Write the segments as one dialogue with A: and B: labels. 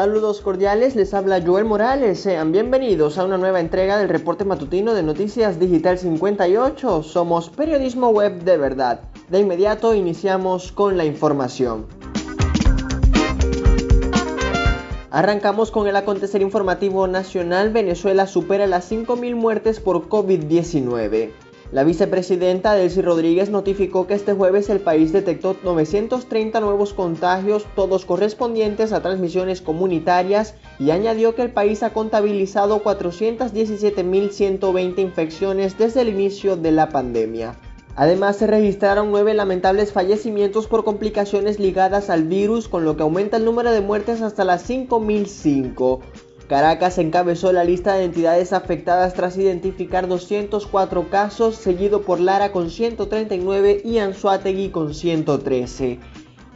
A: Saludos cordiales, les habla Joel Morales. Sean bienvenidos a una nueva entrega del reporte matutino de Noticias Digital 58. Somos periodismo web de verdad. De inmediato iniciamos con la información. Arrancamos con el acontecer informativo nacional. Venezuela supera las 5.000 muertes por COVID-19. La vicepresidenta Delcy Rodríguez notificó que este jueves el país detectó 930 nuevos contagios, todos correspondientes a transmisiones comunitarias, y añadió que el país ha contabilizado 417.120 infecciones desde el inicio de la pandemia. Además, se registraron nueve lamentables fallecimientos por complicaciones ligadas al virus, con lo que aumenta el número de muertes hasta las 5.005. Caracas encabezó la lista de entidades afectadas tras identificar 204 casos, seguido por Lara con 139 y Anzuategui con 113.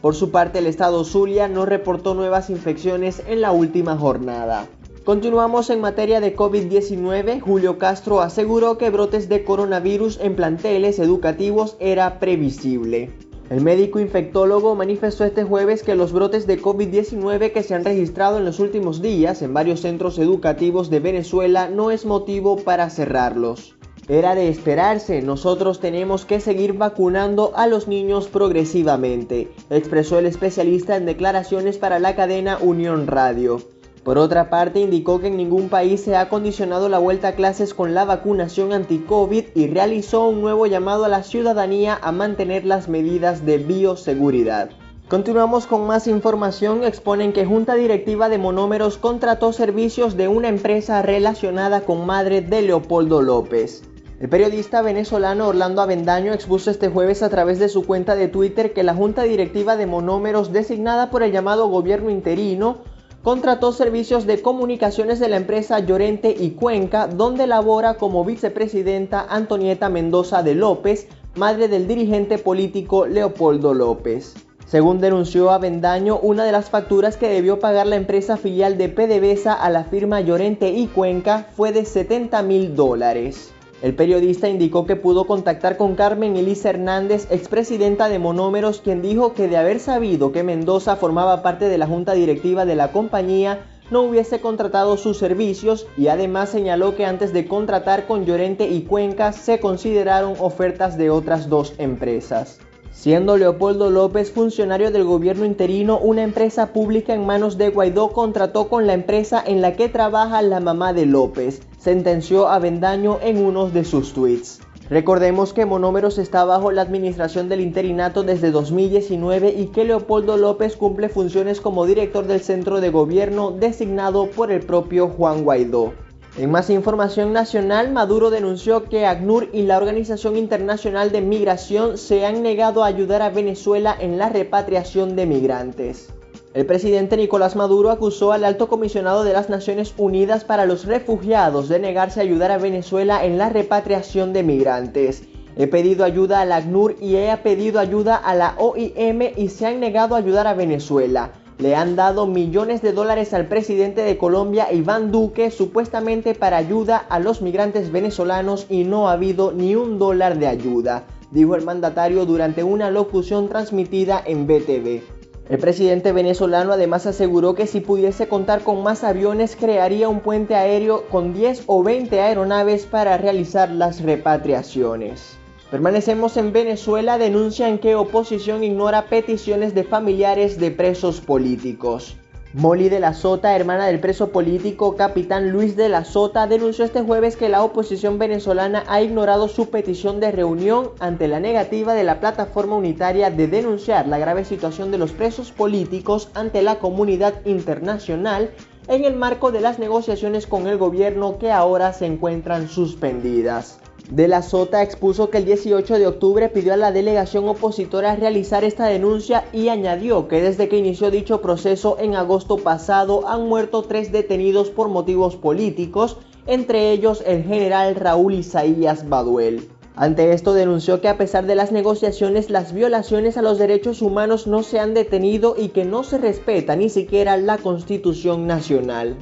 A: Por su parte, el estado Zulia no reportó nuevas infecciones en la última jornada. Continuamos en materia de COVID-19. Julio Castro aseguró que brotes de coronavirus en planteles educativos era previsible. El médico infectólogo manifestó este jueves que los brotes de COVID-19 que se han registrado en los últimos días en varios centros educativos de Venezuela no es motivo para cerrarlos. Era de esperarse, nosotros tenemos que seguir vacunando a los niños progresivamente, expresó el especialista en declaraciones para la cadena Unión Radio. Por otra parte, indicó que en ningún país se ha condicionado la vuelta a clases con la vacunación anti-COVID y realizó un nuevo llamado a la ciudadanía a mantener las medidas de bioseguridad. Continuamos con más información. Exponen que Junta Directiva de Monómeros contrató servicios de una empresa relacionada con madre de Leopoldo López. El periodista venezolano Orlando Avendaño expuso este jueves a través de su cuenta de Twitter que la Junta Directiva de Monómeros, designada por el llamado gobierno interino, contrató servicios de comunicaciones de la empresa Llorente y Cuenca, donde labora como vicepresidenta Antonieta Mendoza de López, madre del dirigente político Leopoldo López. Según denunció Avendaño, una de las facturas que debió pagar la empresa filial de PDVSA a la firma Llorente y Cuenca fue de 70 mil dólares. El periodista indicó que pudo contactar con Carmen Elisa Hernández, expresidenta de Monómeros, quien dijo que de haber sabido que Mendoza formaba parte de la junta directiva de la compañía, no hubiese contratado sus servicios y además señaló que antes de contratar con Llorente y Cuenca se consideraron ofertas de otras dos empresas. Siendo Leopoldo López funcionario del gobierno interino, una empresa pública en manos de Guaidó contrató con la empresa en la que trabaja la mamá de López, sentenció a Vendaño en uno de sus tweets. Recordemos que Monómeros está bajo la administración del interinato desde 2019 y que Leopoldo López cumple funciones como director del centro de gobierno designado por el propio Juan Guaidó. En más información nacional, Maduro denunció que ACNUR y la Organización Internacional de Migración se han negado a ayudar a Venezuela en la repatriación de migrantes. El presidente Nicolás Maduro acusó al alto comisionado de las Naciones Unidas para los Refugiados de negarse a ayudar a Venezuela en la repatriación de migrantes. He pedido ayuda a la ACNUR y he pedido ayuda a la OIM y se han negado a ayudar a Venezuela le han dado millones de dólares al presidente de Colombia, Iván Duque, supuestamente para ayuda a los migrantes venezolanos y no ha habido ni un dólar de ayuda, dijo el mandatario durante una locución transmitida en BTV. El presidente venezolano además aseguró que si pudiese contar con más aviones crearía un puente aéreo con 10 o 20 aeronaves para realizar las repatriaciones. Permanecemos en Venezuela, denuncian que oposición ignora peticiones de familiares de presos políticos. Molly de la Sota, hermana del preso político capitán Luis de la Sota, denunció este jueves que la oposición venezolana ha ignorado su petición de reunión ante la negativa de la plataforma unitaria de denunciar la grave situación de los presos políticos ante la comunidad internacional en el marco de las negociaciones con el gobierno que ahora se encuentran suspendidas. De la Sota expuso que el 18 de octubre pidió a la delegación opositora realizar esta denuncia y añadió que desde que inició dicho proceso en agosto pasado han muerto tres detenidos por motivos políticos, entre ellos el general Raúl Isaías Baduel. Ante esto denunció que a pesar de las negociaciones las violaciones a los derechos humanos no se han detenido y que no se respeta ni siquiera la Constitución Nacional.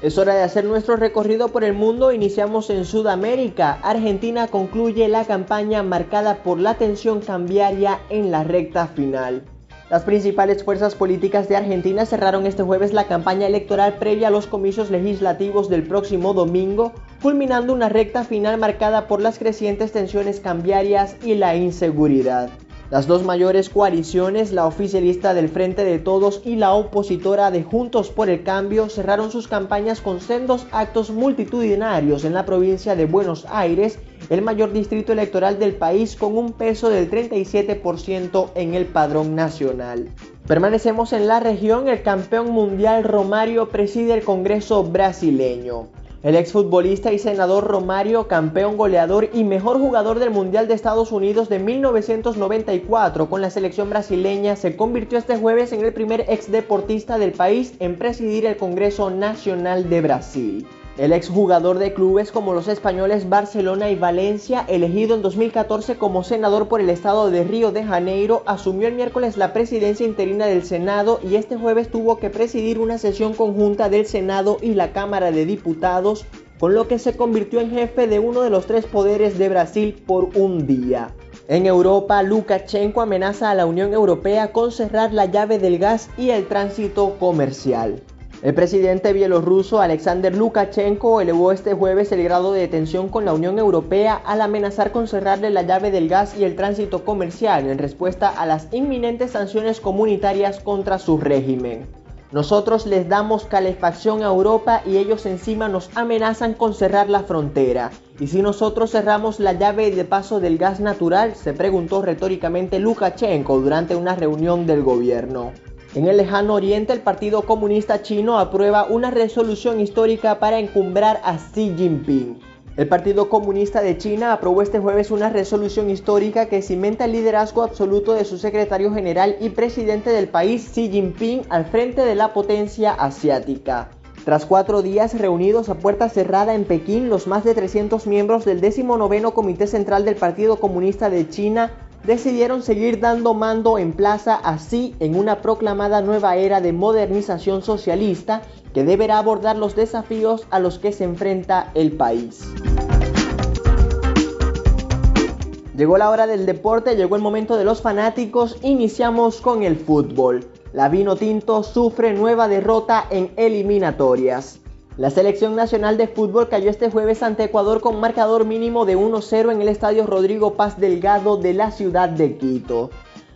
A: Es hora de hacer nuestro recorrido por el mundo. Iniciamos en Sudamérica. Argentina concluye la campaña marcada por la tensión cambiaria en la recta final. Las principales fuerzas políticas de Argentina cerraron este jueves la campaña electoral previa a los comicios legislativos del próximo domingo, culminando una recta final marcada por las crecientes tensiones cambiarias y la inseguridad. Las dos mayores coaliciones, la oficialista del Frente de Todos y la opositora de Juntos por el Cambio, cerraron sus campañas con sendos actos multitudinarios en la provincia de Buenos Aires, el mayor distrito electoral del país con un peso del 37% en el padrón nacional. Permanecemos en la región, el campeón mundial Romario preside el Congreso brasileño. El exfutbolista y senador Romario, campeón goleador y mejor jugador del Mundial de Estados Unidos de 1994 con la selección brasileña, se convirtió este jueves en el primer exdeportista del país en presidir el Congreso Nacional de Brasil. El exjugador de clubes como los españoles Barcelona y Valencia, elegido en 2014 como senador por el estado de Río de Janeiro, asumió el miércoles la presidencia interina del Senado y este jueves tuvo que presidir una sesión conjunta del Senado y la Cámara de Diputados, con lo que se convirtió en jefe de uno de los tres poderes de Brasil por un día. En Europa, Lukashenko amenaza a la Unión Europea con cerrar la llave del gas y el tránsito comercial. El presidente bielorruso Alexander Lukashenko elevó este jueves el grado de tensión con la Unión Europea al amenazar con cerrarle la llave del gas y el tránsito comercial en respuesta a las inminentes sanciones comunitarias contra su régimen. Nosotros les damos calefacción a Europa y ellos encima nos amenazan con cerrar la frontera. ¿Y si nosotros cerramos la llave de paso del gas natural? se preguntó retóricamente Lukashenko durante una reunión del gobierno. En el lejano oriente, el Partido Comunista Chino aprueba una resolución histórica para encumbrar a Xi Jinping. El Partido Comunista de China aprobó este jueves una resolución histórica que cimenta el liderazgo absoluto de su secretario general y presidente del país, Xi Jinping, al frente de la potencia asiática. Tras cuatro días reunidos a puerta cerrada en Pekín, los más de 300 miembros del 19 Comité Central del Partido Comunista de China decidieron seguir dando mando en plaza así en una proclamada nueva era de modernización socialista que deberá abordar los desafíos a los que se enfrenta el país. Llegó la hora del deporte, llegó el momento de los fanáticos, iniciamos con el fútbol. La Vino Tinto sufre nueva derrota en eliminatorias. La selección nacional de fútbol cayó este jueves ante Ecuador con marcador mínimo de 1-0 en el estadio Rodrigo Paz Delgado de la ciudad de Quito.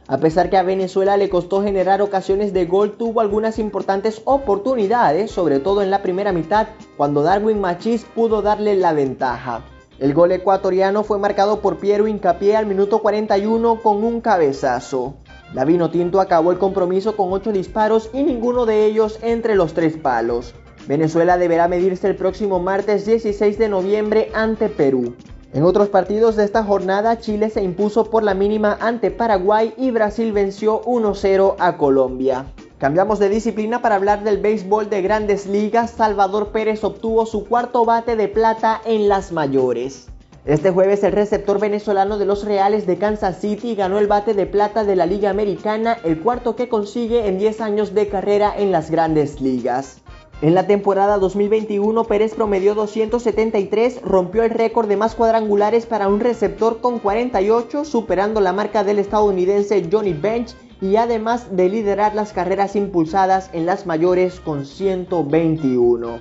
A: A pesar que a Venezuela le costó generar ocasiones de gol, tuvo algunas importantes oportunidades, sobre todo en la primera mitad, cuando Darwin Machís pudo darle la ventaja. El gol ecuatoriano fue marcado por Piero Incapié al minuto 41 con un cabezazo. La Vino Tinto acabó el compromiso con 8 disparos y ninguno de ellos entre los tres palos. Venezuela deberá medirse el próximo martes 16 de noviembre ante Perú. En otros partidos de esta jornada, Chile se impuso por la mínima ante Paraguay y Brasil venció 1-0 a Colombia. Cambiamos de disciplina para hablar del béisbol de grandes ligas. Salvador Pérez obtuvo su cuarto bate de plata en las mayores. Este jueves el receptor venezolano de los Reales de Kansas City ganó el bate de plata de la Liga Americana, el cuarto que consigue en 10 años de carrera en las grandes ligas. En la temporada 2021, Pérez promedió 273, rompió el récord de más cuadrangulares para un receptor con 48, superando la marca del estadounidense Johnny Bench y además de liderar las carreras impulsadas en las mayores con 121.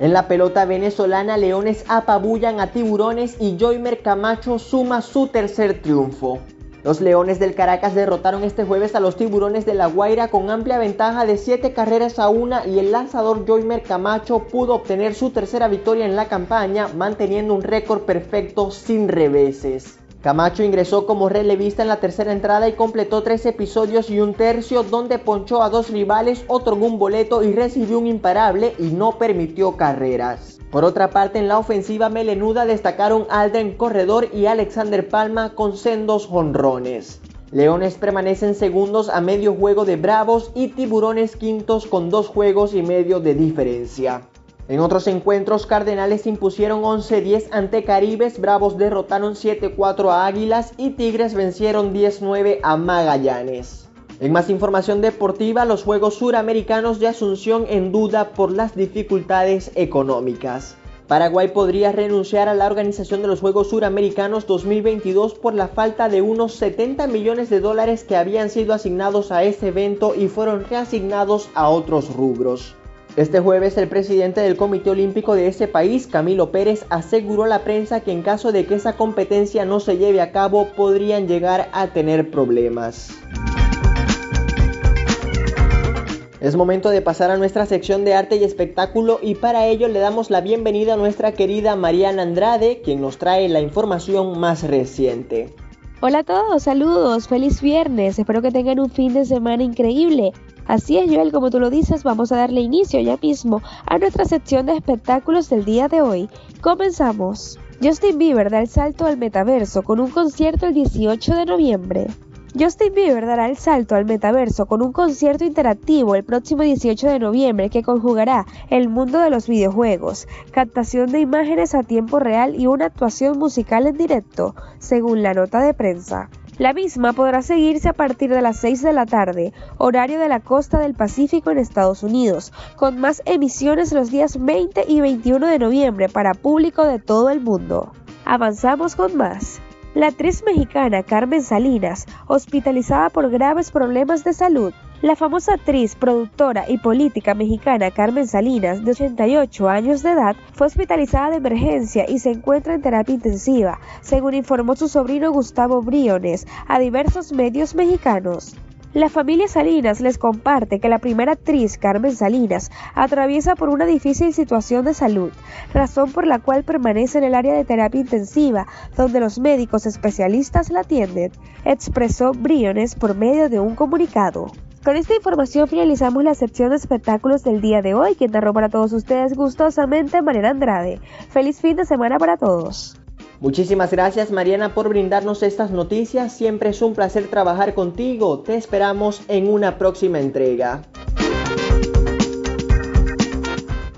A: En la pelota venezolana, Leones apabullan a Tiburones y Joymer Camacho suma su tercer triunfo. Los Leones del Caracas derrotaron este jueves a los Tiburones de La Guaira con amplia ventaja de 7 carreras a una y el lanzador Joymer Camacho pudo obtener su tercera victoria en la campaña manteniendo un récord perfecto sin reveses. Camacho ingresó como relevista en la tercera entrada y completó tres episodios y un tercio donde ponchó a dos rivales, otorgó un boleto y recibió un imparable y no permitió carreras. Por otra parte, en la ofensiva melenuda destacaron Alden Corredor y Alexander Palma con sendos jonrones. Leones permanecen segundos a medio juego de Bravos y Tiburones quintos con dos juegos y medio de diferencia. En otros encuentros, Cardenales impusieron 11-10 ante Caribes, Bravos derrotaron 7-4 a Águilas y Tigres vencieron 10-9 a Magallanes. En más información deportiva, los Juegos Suramericanos de Asunción en duda por las dificultades económicas. Paraguay podría renunciar a la organización de los Juegos Suramericanos 2022 por la falta de unos 70 millones de dólares que habían sido asignados a este evento y fueron reasignados a otros rubros. Este jueves el presidente del Comité Olímpico de ese país, Camilo Pérez, aseguró a la prensa que en caso de que esa competencia no se lleve a cabo podrían llegar a tener problemas. Es momento de pasar a nuestra sección de arte y espectáculo y para ello le damos la bienvenida a nuestra querida Mariana Andrade, quien nos trae la información más reciente.
B: Hola a todos, saludos, feliz viernes, espero que tengan un fin de semana increíble. Así es, Joel, como tú lo dices, vamos a darle inicio ya mismo a nuestra sección de espectáculos del día de hoy. Comenzamos. Justin Bieber da el salto al metaverso con un concierto el 18 de noviembre. Justin Bieber dará el salto al metaverso con un concierto interactivo el próximo 18 de noviembre que conjugará el mundo de los videojuegos, captación de imágenes a tiempo real y una actuación musical en directo, según la nota de prensa. La misma podrá seguirse a partir de las 6 de la tarde, horario de la costa del Pacífico en Estados Unidos, con más emisiones los días 20 y 21 de noviembre para público de todo el mundo. Avanzamos con más. La actriz mexicana Carmen Salinas, hospitalizada por graves problemas de salud, la famosa actriz, productora y política mexicana Carmen Salinas, de 88 años de edad, fue hospitalizada de emergencia y se encuentra en terapia intensiva, según informó su sobrino Gustavo Briones a diversos medios mexicanos. La familia Salinas les comparte que la primera actriz, Carmen Salinas, atraviesa por una difícil situación de salud, razón por la cual permanece en el área de terapia intensiva, donde los médicos especialistas la atienden, expresó Briones por medio de un comunicado. Con esta información finalizamos la sección de espectáculos del día de hoy, quien narró para todos ustedes gustosamente Mariana Andrade. Feliz fin de semana para todos.
A: Muchísimas gracias Mariana por brindarnos estas noticias. Siempre es un placer trabajar contigo. Te esperamos en una próxima entrega.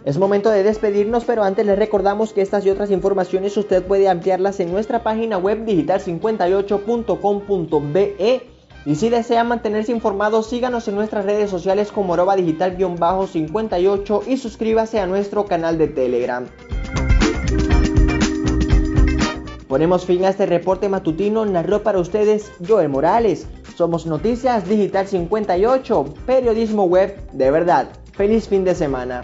A: Es momento de despedirnos, pero antes les recordamos que estas y otras informaciones usted puede ampliarlas en nuestra página web digital58.com.be. Y si desea mantenerse informado, síganos en nuestras redes sociales como arroba digital-58 y suscríbase a nuestro canal de Telegram. Ponemos fin a este reporte matutino, narró para ustedes Joel Morales. Somos Noticias Digital 58, periodismo web de verdad. Feliz fin de semana.